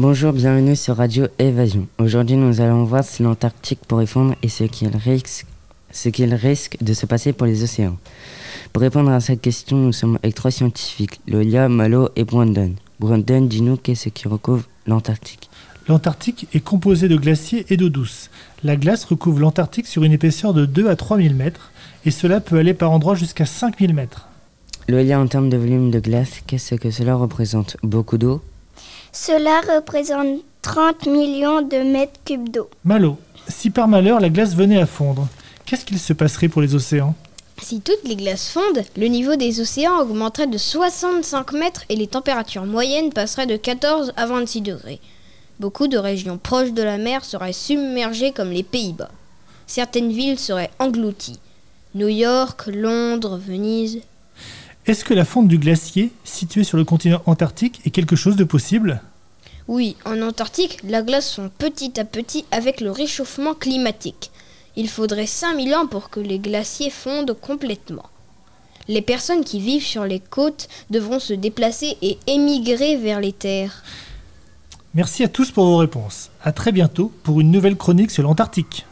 Bonjour, bienvenue sur Radio Évasion. Aujourd'hui, nous allons voir si l'Antarctique pourrait fondre et ce qu'il risque, ce qu'il risque de se passer pour les océans. Pour répondre à cette question, nous sommes avec trois scientifiques, Lolia, Malo et Brandon. Brandon, dis-nous qu'est-ce qui recouvre l'Antarctique? L'Antarctique est composé de glaciers et d'eau douce. La glace recouvre l'Antarctique sur une épaisseur de 2 à 3000 mètres et cela peut aller par endroits jusqu'à 5000 mètres. Lolia, en termes de volume de glace, qu'est-ce que cela représente? Beaucoup d'eau? Cela représente 30 millions de mètres cubes d'eau. Malo, si par malheur la glace venait à fondre, qu'est-ce qu'il se passerait pour les océans? Si toutes les glaces fondent, le niveau des océans augmenterait de 65 mètres et les températures moyennes passeraient de 14 à 26 degrés. Beaucoup de régions proches de la mer seraient submergées comme les Pays-Bas. Certaines villes seraient englouties. New York, Londres, Venise. Est-ce que la fonte du glacier, situé sur le continent antarctique, est quelque chose de possible? Oui, en Antarctique, la glace fond petit à petit avec le réchauffement climatique. Il faudrait 5000 ans pour que les glaciers fondent complètement. Les personnes qui vivent sur les côtes devront se déplacer et émigrer vers les terres. Merci à tous pour vos réponses. À très bientôt pour une nouvelle chronique sur l'Antarctique.